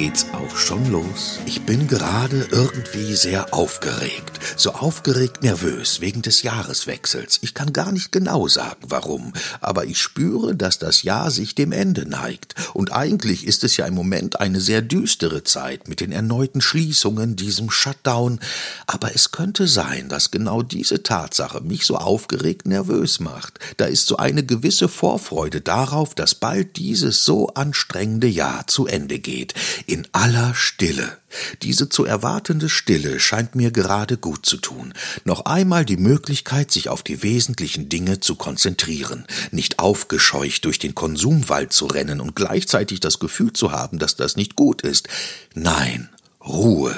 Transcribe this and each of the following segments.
geht's auch schon los. Ich bin gerade irgendwie sehr aufgeregt. So aufgeregt nervös wegen des Jahreswechsels. Ich kann gar nicht genau sagen, warum, aber ich spüre, dass das Jahr sich dem Ende neigt. Und eigentlich ist es ja im Moment eine sehr düstere Zeit mit den erneuten Schließungen, diesem Shutdown. Aber es könnte sein, dass genau diese Tatsache mich so aufgeregt nervös macht. Da ist so eine gewisse Vorfreude darauf, dass bald dieses so anstrengende Jahr zu Ende geht in aller Stille. Diese zu erwartende Stille scheint mir gerade gut zu tun. Noch einmal die Möglichkeit, sich auf die wesentlichen Dinge zu konzentrieren, nicht aufgescheucht durch den Konsumwald zu rennen und gleichzeitig das Gefühl zu haben, dass das nicht gut ist. Nein, Ruhe.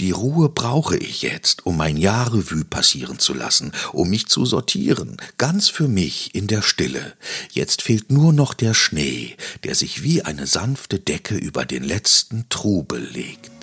Die Ruhe brauche ich jetzt, um mein Jahrrevue passieren zu lassen, um mich zu sortieren, ganz für mich in der Stille. Jetzt fehlt nur noch der Schnee, der sich wie eine sanfte Decke über den letzten Trubel legt.